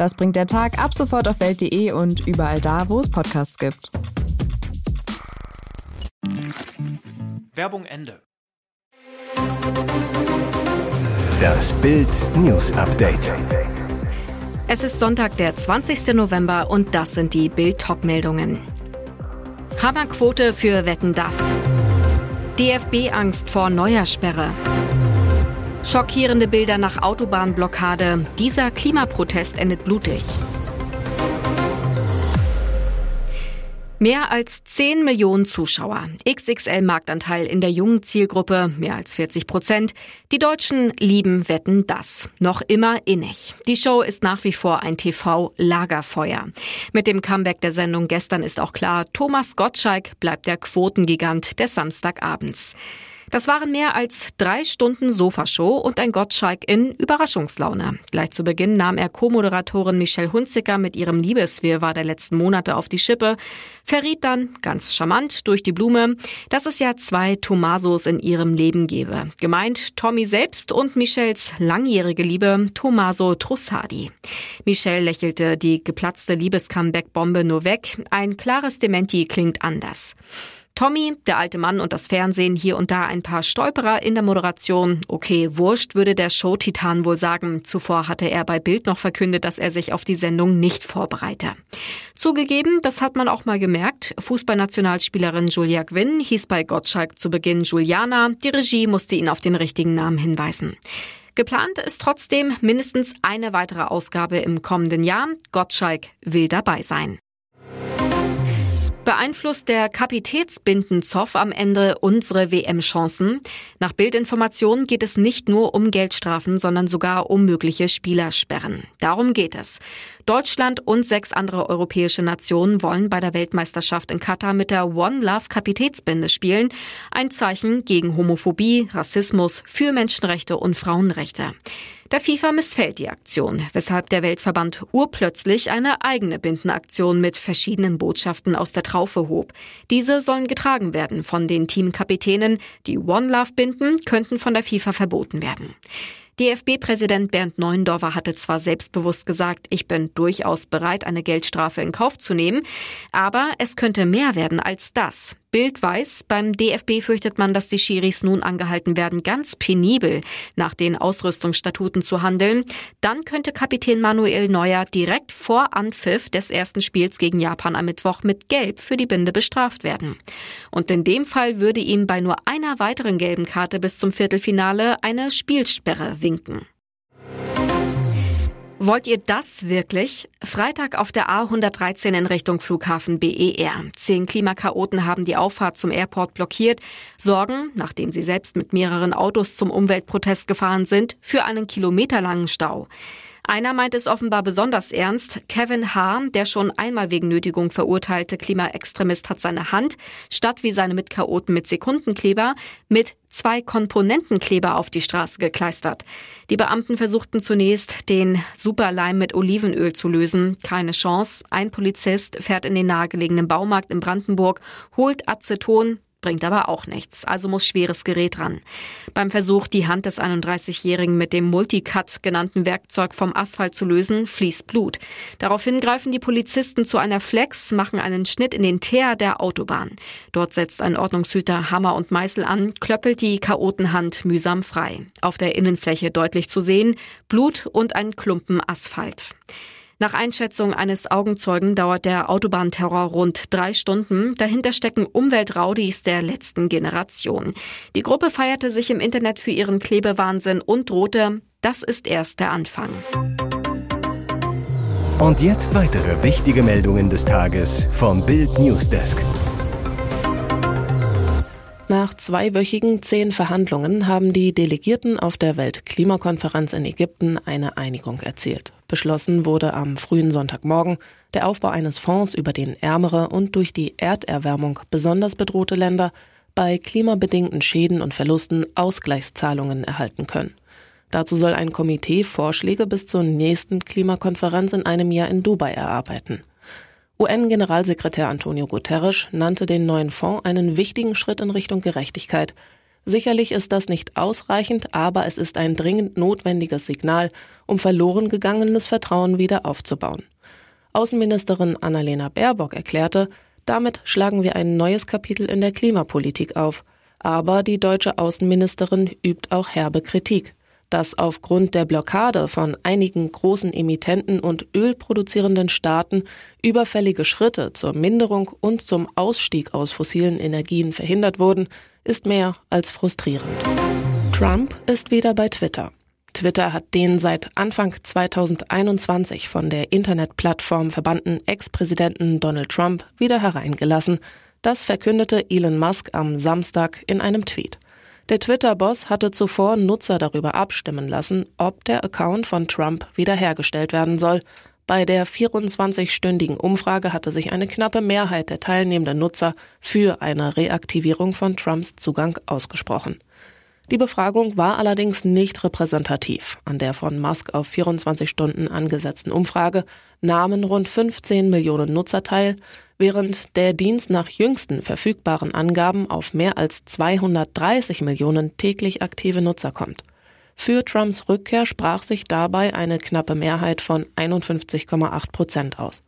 Das bringt der Tag ab sofort auf welt.de und überall da, wo es Podcasts gibt. Werbung Ende. Das Bild News Update. Es ist Sonntag, der 20. November und das sind die Bild-Top-Meldungen. Hammerquote für Wetten das. DFB Angst vor neuer Sperre. Schockierende Bilder nach Autobahnblockade. Dieser Klimaprotest endet blutig. Mehr als 10 Millionen Zuschauer. XXL Marktanteil in der jungen Zielgruppe, mehr als 40 Prozent. Die Deutschen lieben Wetten das. Noch immer innig. Die Show ist nach wie vor ein TV-Lagerfeuer. Mit dem Comeback der Sendung gestern ist auch klar, Thomas Gottschalk bleibt der Quotengigant des Samstagabends. Das waren mehr als drei Stunden Sofashow und ein Gottschalk in Überraschungslaune. Gleich zu Beginn nahm er Co-Moderatorin Michelle Hunziker mit ihrem Liebeswirrwarr der letzten Monate auf die Schippe, verriet dann, ganz charmant durch die Blume, dass es ja zwei Tomasos in ihrem Leben gebe. Gemeint Tommy selbst und Michelles langjährige Liebe Tomaso Trussardi. Michelle lächelte die geplatzte Liebescomeback-Bombe nur weg. Ein klares Dementi klingt anders. Tommy, der alte Mann und das Fernsehen, hier und da ein paar Stolperer in der Moderation. Okay, wurscht, würde der Show-Titan wohl sagen. Zuvor hatte er bei Bild noch verkündet, dass er sich auf die Sendung nicht vorbereite. Zugegeben, das hat man auch mal gemerkt. Fußballnationalspielerin Julia Gwynn hieß bei Gottschalk zu Beginn Juliana. Die Regie musste ihn auf den richtigen Namen hinweisen. Geplant ist trotzdem mindestens eine weitere Ausgabe im kommenden Jahr. Gottschalk will dabei sein. Beeinflusst der Kapitätsbindenzoff am Ende unsere WM-Chancen? Nach Bildinformationen geht es nicht nur um Geldstrafen, sondern sogar um mögliche Spielersperren. Darum geht es. Deutschland und sechs andere europäische Nationen wollen bei der Weltmeisterschaft in Katar mit der One Love Kapitätsbinde spielen. Ein Zeichen gegen Homophobie, Rassismus, für Menschenrechte und Frauenrechte. Der FIFA missfällt die Aktion, weshalb der Weltverband urplötzlich eine eigene Bindenaktion mit verschiedenen Botschaften aus der Traufe hob. Diese sollen getragen werden von den Teamkapitänen. Die One Love Binden könnten von der FIFA verboten werden. DFB-Präsident Bernd Neuendorfer hatte zwar selbstbewusst gesagt, ich bin durchaus bereit, eine Geldstrafe in Kauf zu nehmen, aber es könnte mehr werden als das. Bild weiß, beim DFB fürchtet man, dass die Schiris nun angehalten werden, ganz penibel nach den Ausrüstungsstatuten zu handeln. Dann könnte Kapitän Manuel Neuer direkt vor Anpfiff des ersten Spiels gegen Japan am Mittwoch mit Gelb für die Binde bestraft werden. Und in dem Fall würde ihm bei nur einer weiteren gelben Karte bis zum Viertelfinale eine Spielsperre winken. Wollt ihr das wirklich? Freitag auf der A113 in Richtung Flughafen BER. Zehn Klimakaoten haben die Auffahrt zum Airport blockiert, sorgen, nachdem sie selbst mit mehreren Autos zum Umweltprotest gefahren sind, für einen kilometerlangen Stau. Einer meint es offenbar besonders ernst. Kevin H., der schon einmal wegen Nötigung verurteilte Klimaextremist, hat seine Hand, statt wie seine Mitchaoten mit Sekundenkleber, mit zwei Komponentenkleber auf die Straße gekleistert. Die Beamten versuchten zunächst, den Superleim mit Olivenöl zu lösen. Keine Chance. Ein Polizist fährt in den nahegelegenen Baumarkt in Brandenburg, holt Aceton, bringt aber auch nichts, also muss schweres Gerät ran. Beim Versuch, die Hand des 31-Jährigen mit dem Multicut genannten Werkzeug vom Asphalt zu lösen, fließt Blut. Daraufhin greifen die Polizisten zu einer Flex, machen einen Schnitt in den Teer der Autobahn. Dort setzt ein Ordnungshüter Hammer und Meißel an, klöppelt die Chaotenhand mühsam frei. Auf der Innenfläche deutlich zu sehen, Blut und ein Klumpen Asphalt. Nach Einschätzung eines Augenzeugen dauert der Autobahnterror rund drei Stunden. Dahinter stecken Umweltraudis der letzten Generation. Die Gruppe feierte sich im Internet für ihren Klebewahnsinn und drohte, das ist erst der Anfang. Und jetzt weitere wichtige Meldungen des Tages vom Bild Newsdesk. Nach zweiwöchigen zehn Verhandlungen haben die Delegierten auf der Weltklimakonferenz in Ägypten eine Einigung erzielt. Beschlossen wurde am frühen Sonntagmorgen der Aufbau eines Fonds, über den ärmere und durch die Erderwärmung besonders bedrohte Länder bei klimabedingten Schäden und Verlusten Ausgleichszahlungen erhalten können. Dazu soll ein Komitee Vorschläge bis zur nächsten Klimakonferenz in einem Jahr in Dubai erarbeiten. UN-Generalsekretär Antonio Guterres nannte den neuen Fonds einen wichtigen Schritt in Richtung Gerechtigkeit. Sicherlich ist das nicht ausreichend, aber es ist ein dringend notwendiges Signal, um verloren gegangenes Vertrauen wieder aufzubauen. Außenministerin Annalena Baerbock erklärte, damit schlagen wir ein neues Kapitel in der Klimapolitik auf. Aber die deutsche Außenministerin übt auch herbe Kritik dass aufgrund der Blockade von einigen großen Emittenten und ölproduzierenden Staaten überfällige Schritte zur Minderung und zum Ausstieg aus fossilen Energien verhindert wurden, ist mehr als frustrierend. Trump ist wieder bei Twitter. Twitter hat den seit Anfang 2021 von der Internetplattform verbannten Ex-Präsidenten Donald Trump wieder hereingelassen. Das verkündete Elon Musk am Samstag in einem Tweet. Der Twitter-Boss hatte zuvor Nutzer darüber abstimmen lassen, ob der Account von Trump wiederhergestellt werden soll. Bei der 24-stündigen Umfrage hatte sich eine knappe Mehrheit der teilnehmenden Nutzer für eine Reaktivierung von Trumps Zugang ausgesprochen. Die Befragung war allerdings nicht repräsentativ. An der von Musk auf 24 Stunden angesetzten Umfrage nahmen rund 15 Millionen Nutzer teil, während der Dienst nach jüngsten verfügbaren Angaben auf mehr als 230 Millionen täglich aktive Nutzer kommt. Für Trumps Rückkehr sprach sich dabei eine knappe Mehrheit von 51,8 Prozent aus.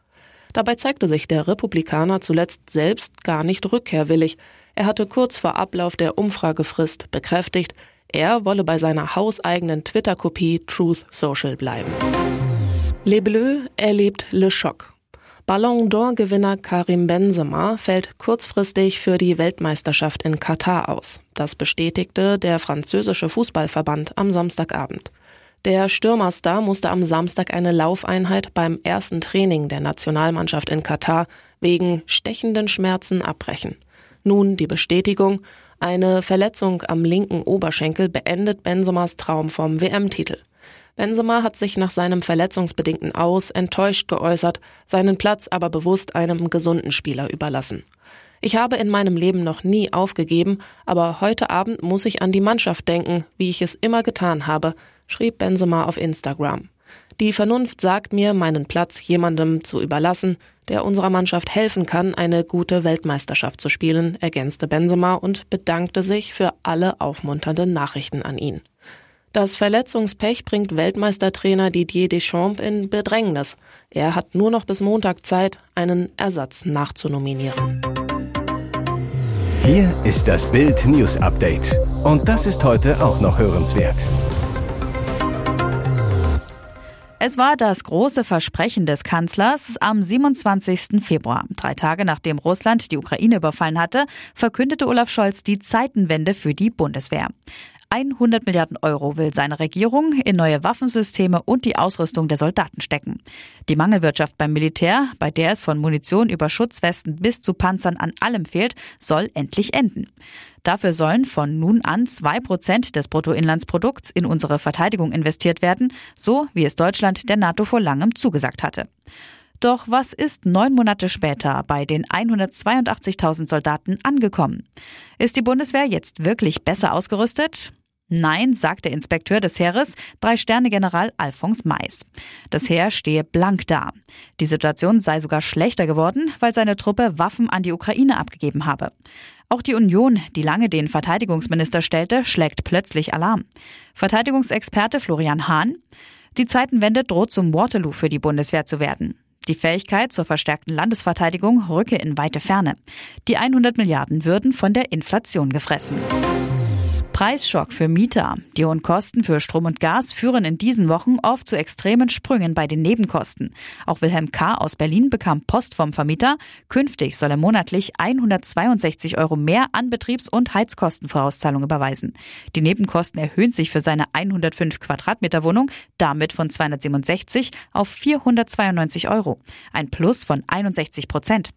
Dabei zeigte sich der Republikaner zuletzt selbst gar nicht rückkehrwillig. Er hatte kurz vor Ablauf der Umfragefrist bekräftigt, er wolle bei seiner hauseigenen Twitter-Kopie Truth Social bleiben. Les Bleus erlebt Le Choc. Ballon d'Or-Gewinner Karim Benzema fällt kurzfristig für die Weltmeisterschaft in Katar aus. Das bestätigte der französische Fußballverband am Samstagabend. Der Stürmerstar musste am Samstag eine Laufeinheit beim ersten Training der Nationalmannschaft in Katar wegen stechenden Schmerzen abbrechen. Nun die Bestätigung, eine Verletzung am linken Oberschenkel beendet Benzemas Traum vom WM-Titel. Benzema hat sich nach seinem verletzungsbedingten Aus enttäuscht geäußert, seinen Platz aber bewusst einem gesunden Spieler überlassen. Ich habe in meinem Leben noch nie aufgegeben, aber heute Abend muss ich an die Mannschaft denken, wie ich es immer getan habe, schrieb Benzema auf Instagram. Die Vernunft sagt mir, meinen Platz jemandem zu überlassen, der unserer Mannschaft helfen kann, eine gute Weltmeisterschaft zu spielen, ergänzte Benzema und bedankte sich für alle aufmunternden Nachrichten an ihn. Das Verletzungspech bringt Weltmeistertrainer Didier Deschamps in Bedrängnis. Er hat nur noch bis Montag Zeit, einen Ersatz nachzunominieren. Hier ist das Bild News Update. Und das ist heute auch noch hörenswert. Es war das große Versprechen des Kanzlers am 27. Februar. Drei Tage nachdem Russland die Ukraine überfallen hatte, verkündete Olaf Scholz die Zeitenwende für die Bundeswehr. 100 Milliarden Euro will seine Regierung in neue Waffensysteme und die Ausrüstung der Soldaten stecken. Die Mangelwirtschaft beim Militär, bei der es von Munition über Schutzwesten bis zu Panzern an allem fehlt, soll endlich enden. Dafür sollen von nun an zwei Prozent des Bruttoinlandsprodukts in unsere Verteidigung investiert werden, so wie es Deutschland der NATO vor langem zugesagt hatte. Doch was ist neun Monate später bei den 182.000 Soldaten angekommen? Ist die Bundeswehr jetzt wirklich besser ausgerüstet? Nein, sagt der Inspekteur des Heeres, Drei-Sterne-General Alphons Mais. Das Heer stehe blank da. Die Situation sei sogar schlechter geworden, weil seine Truppe Waffen an die Ukraine abgegeben habe. Auch die Union, die lange den Verteidigungsminister stellte, schlägt plötzlich Alarm. Verteidigungsexperte Florian Hahn. Die Zeitenwende droht zum Waterloo für die Bundeswehr zu werden. Die Fähigkeit zur verstärkten Landesverteidigung rücke in weite Ferne. Die 100 Milliarden würden von der Inflation gefressen. Preisschock für Mieter. Die hohen Kosten für Strom und Gas führen in diesen Wochen oft zu extremen Sprüngen bei den Nebenkosten. Auch Wilhelm K. aus Berlin bekam Post vom Vermieter. Künftig soll er monatlich 162 Euro mehr an Betriebs- und Heizkostenvorauszahlung überweisen. Die Nebenkosten erhöhen sich für seine 105 Quadratmeter Wohnung damit von 267 auf 492 Euro. Ein Plus von 61 Prozent.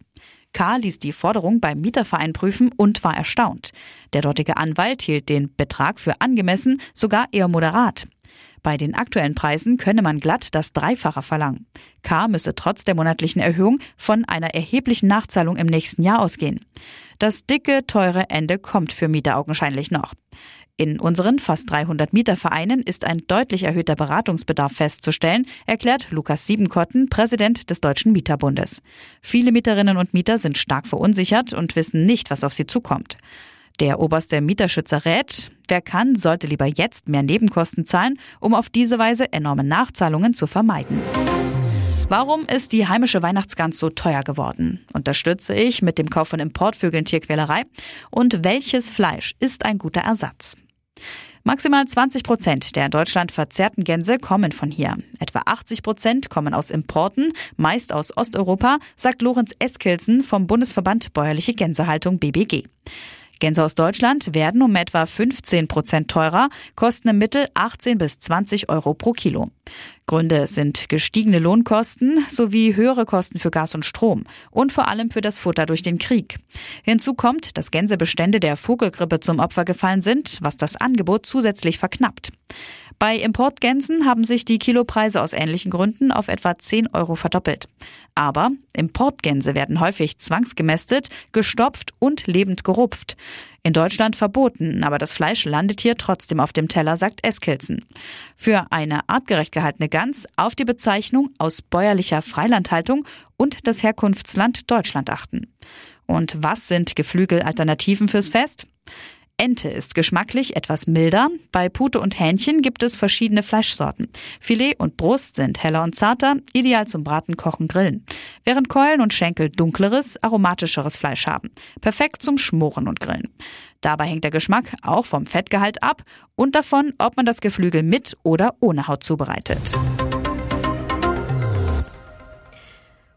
K. ließ die Forderung beim Mieterverein prüfen und war erstaunt. Der dortige Anwalt hielt den Betrag für angemessen, sogar eher moderat. Bei den aktuellen Preisen könne man glatt das Dreifache verlangen. K. müsse trotz der monatlichen Erhöhung von einer erheblichen Nachzahlung im nächsten Jahr ausgehen. Das dicke, teure Ende kommt für Mieter augenscheinlich noch. In unseren fast 300 Mietervereinen ist ein deutlich erhöhter Beratungsbedarf festzustellen, erklärt Lukas Siebenkotten, Präsident des Deutschen Mieterbundes. Viele Mieterinnen und Mieter sind stark verunsichert und wissen nicht, was auf sie zukommt. Der oberste Mieterschützer rät, wer kann, sollte lieber jetzt mehr Nebenkosten zahlen, um auf diese Weise enorme Nachzahlungen zu vermeiden. Warum ist die heimische Weihnachtsgans so teuer geworden? Unterstütze ich mit dem Kauf von Importvögeln Tierquälerei? Und welches Fleisch ist ein guter Ersatz? Maximal 20 Prozent der in Deutschland verzehrten Gänse kommen von hier. Etwa 80 Prozent kommen aus Importen, meist aus Osteuropa, sagt Lorenz Eskilsen vom Bundesverband Bäuerliche Gänsehaltung BBG. Gänse aus Deutschland werden um etwa 15 Prozent teurer, kosten im Mittel 18 bis 20 Euro pro Kilo. Gründe sind gestiegene Lohnkosten sowie höhere Kosten für Gas und Strom und vor allem für das Futter durch den Krieg. Hinzu kommt, dass Gänsebestände der Vogelgrippe zum Opfer gefallen sind, was das Angebot zusätzlich verknappt. Bei Importgänsen haben sich die Kilopreise aus ähnlichen Gründen auf etwa 10 Euro verdoppelt. Aber Importgänse werden häufig zwangsgemästet, gestopft und lebend gerupft. In Deutschland verboten, aber das Fleisch landet hier trotzdem auf dem Teller, sagt Eskilzen. Für eine artgerecht gehaltene Gans auf die Bezeichnung aus bäuerlicher Freilandhaltung und das Herkunftsland Deutschland achten. Und was sind Geflügelalternativen fürs Fest? Ente ist geschmacklich etwas milder. Bei Pute und Hähnchen gibt es verschiedene Fleischsorten. Filet und Brust sind heller und zarter, ideal zum Braten, Kochen, Grillen. Während Keulen und Schenkel dunkleres, aromatischeres Fleisch haben. Perfekt zum Schmoren und Grillen. Dabei hängt der Geschmack auch vom Fettgehalt ab und davon, ob man das Geflügel mit oder ohne Haut zubereitet.